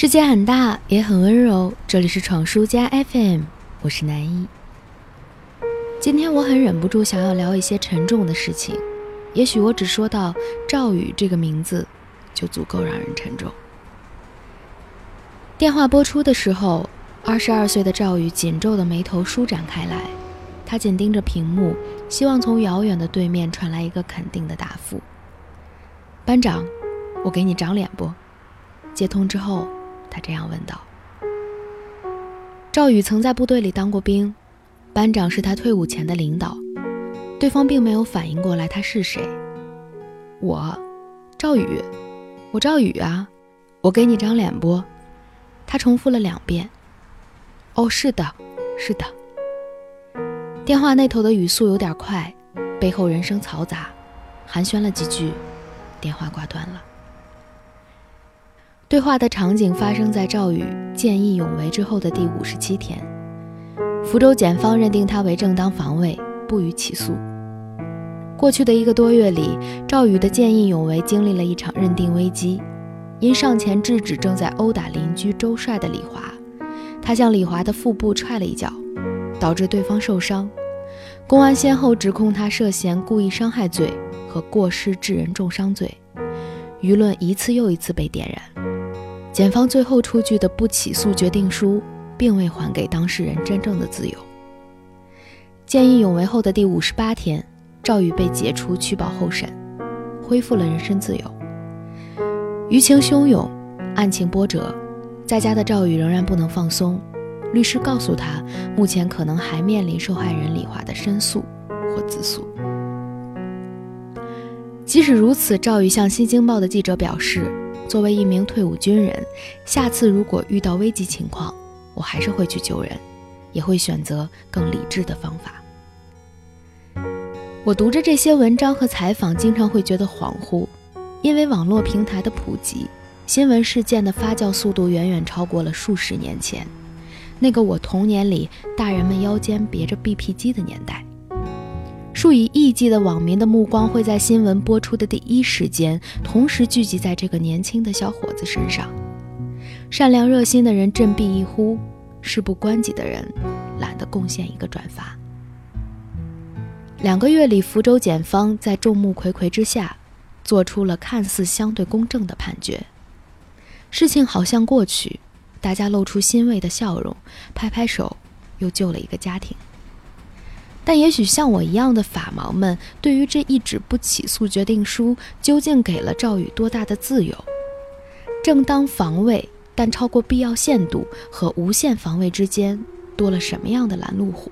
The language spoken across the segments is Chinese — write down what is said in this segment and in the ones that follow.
世界很大，也很温柔。这里是闯书家 FM，我是南一。今天我很忍不住想要聊一些沉重的事情，也许我只说到赵宇这个名字，就足够让人沉重。电话播出的时候，二十二岁的赵宇紧皱的眉头舒展开来，他紧盯着屏幕，希望从遥远的对面传来一个肯定的答复。班长，我给你长脸不？接通之后。他这样问道：“赵宇曾在部队里当过兵，班长是他退伍前的领导。对方并没有反应过来他是谁。我，赵宇，我赵宇啊，我给你张脸不？”他重复了两遍。“哦，是的，是的。”电话那头的语速有点快，背后人声嘈杂，寒暄了几句，电话挂断了。对话的场景发生在赵宇见义勇为之后的第五十七天，福州检方认定他为正当防卫，不予起诉。过去的一个多月里，赵宇的见义勇为经历了一场认定危机，因上前制止正在殴打邻居周帅的李华，他向李华的腹部踹了一脚，导致对方受伤。公安先后指控他涉嫌故意伤害罪和过失致人重伤罪，舆论一次又一次被点燃。检方最后出具的不起诉决定书，并未还给当事人真正的自由。见义勇为后的第五十八天，赵宇被解除取保候审，恢复了人身自由。舆情汹涌，案情波折，在家的赵宇仍然不能放松。律师告诉他，目前可能还面临受害人李华的申诉或自诉。即使如此，赵宇向《新京报》的记者表示。作为一名退伍军人，下次如果遇到危急情况，我还是会去救人，也会选择更理智的方法。我读着这些文章和采访，经常会觉得恍惚，因为网络平台的普及，新闻事件的发酵速度远远超过了数十年前，那个我童年里大人们腰间别着 BP 机的年代。数以亿计的网民的目光会在新闻播出的第一时间，同时聚集在这个年轻的小伙子身上。善良热心的人振臂一呼，事不关己的人懒得贡献一个转发。两个月里，福州检方在众目睽睽之下，做出了看似相对公正的判决。事情好像过去，大家露出欣慰的笑容，拍拍手，又救了一个家庭。但也许像我一样的法盲们，对于这一纸不起诉决定书究竟给了赵宇多大的自由？正当防卫但超过必要限度和无限防卫之间多了什么样的拦路虎？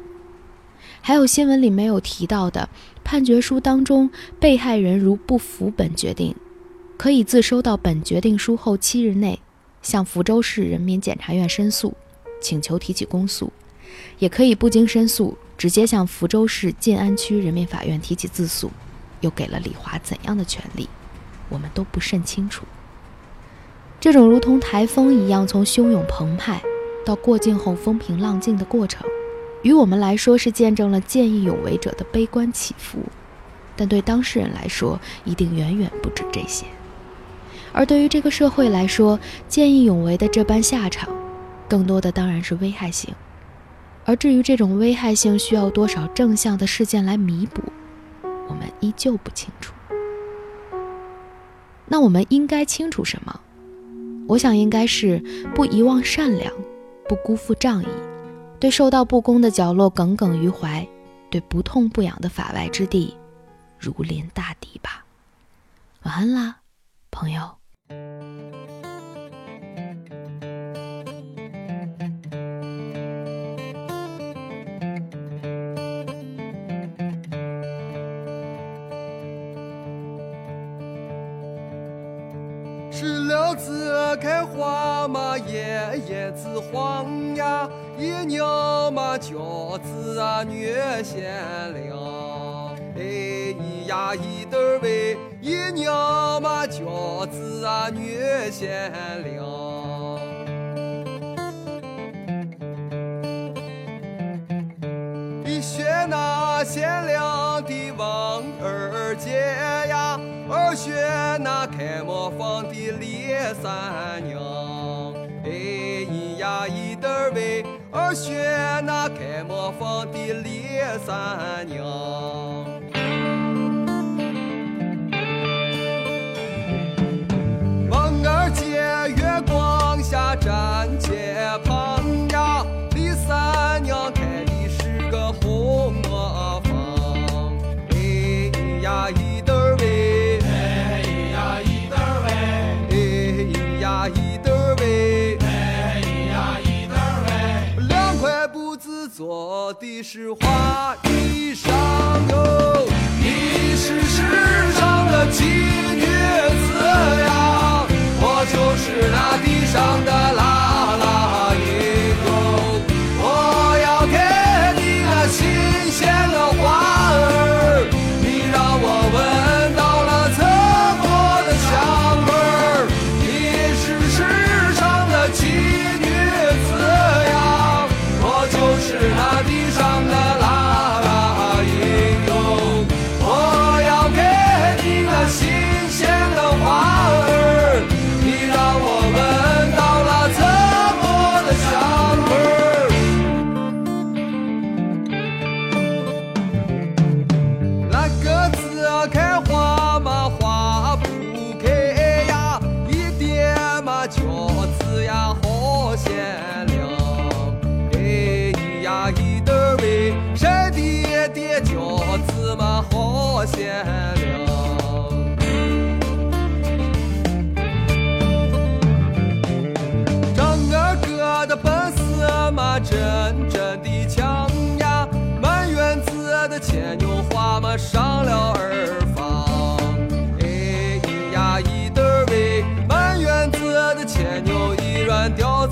还有新闻里没有提到的，判决书当中，被害人如不服本决定，可以自收到本决定书后七日内，向福州市人民检察院申诉，请求提起公诉，也可以不经申诉。直接向福州市晋安区人民法院提起自诉，又给了李华怎样的权利，我们都不甚清楚。这种如同台风一样从汹涌澎湃到过境后风平浪静的过程，于我们来说是见证了见义勇为者的悲观起伏，但对当事人来说，一定远远不止这些。而对于这个社会来说，见义勇为的这般下场，更多的当然是危害性。而至于这种危害性需要多少正向的事件来弥补，我们依旧不清楚。那我们应该清楚什么？我想应该是不遗忘善良，不辜负仗义，对受到不公的角落耿耿于怀，对不痛不痒的法外之地如临大敌吧。晚安啦，朋友。子黄呀，一娘嘛娇子啊女贤良。哎咿呀一豆喂，一娘嘛娇子啊女贤良。一选那贤良的王二姐呀。二选那开磨坊的李三娘，一对儿喂二学那开磨坊的李三娘。做的是花衣裳哟你是世上的奇女子呀我就是那地上的拉拉。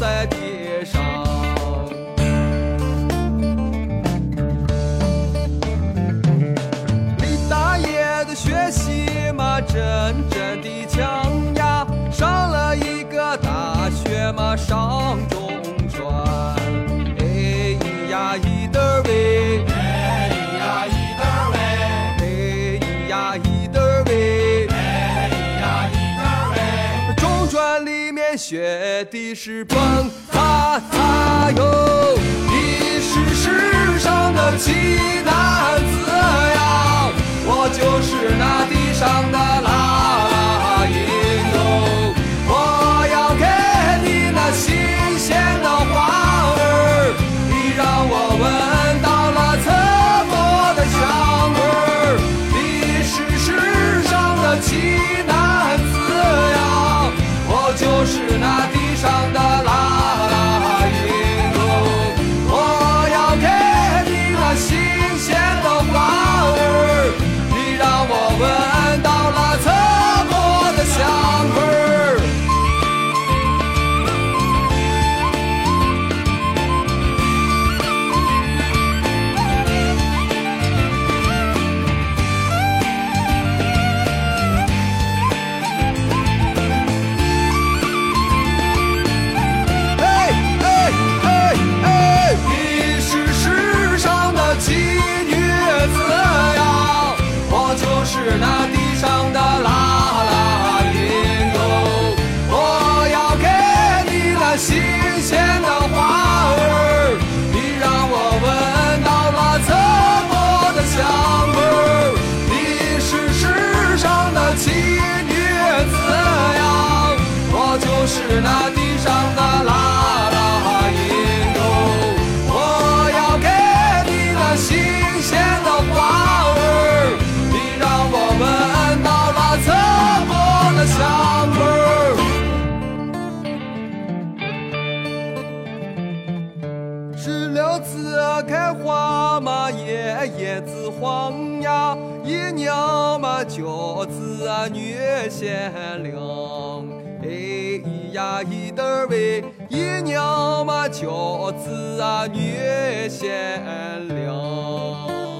在天上。李大爷的学习嘛真真的强呀上了一个大学嘛上中专。哎咿呀咿得儿喂学的是蹦哈哈哟，你是世上的奇男子呀。女贤良，哎呀一得喂，一娘嘛叫子啊女贤良。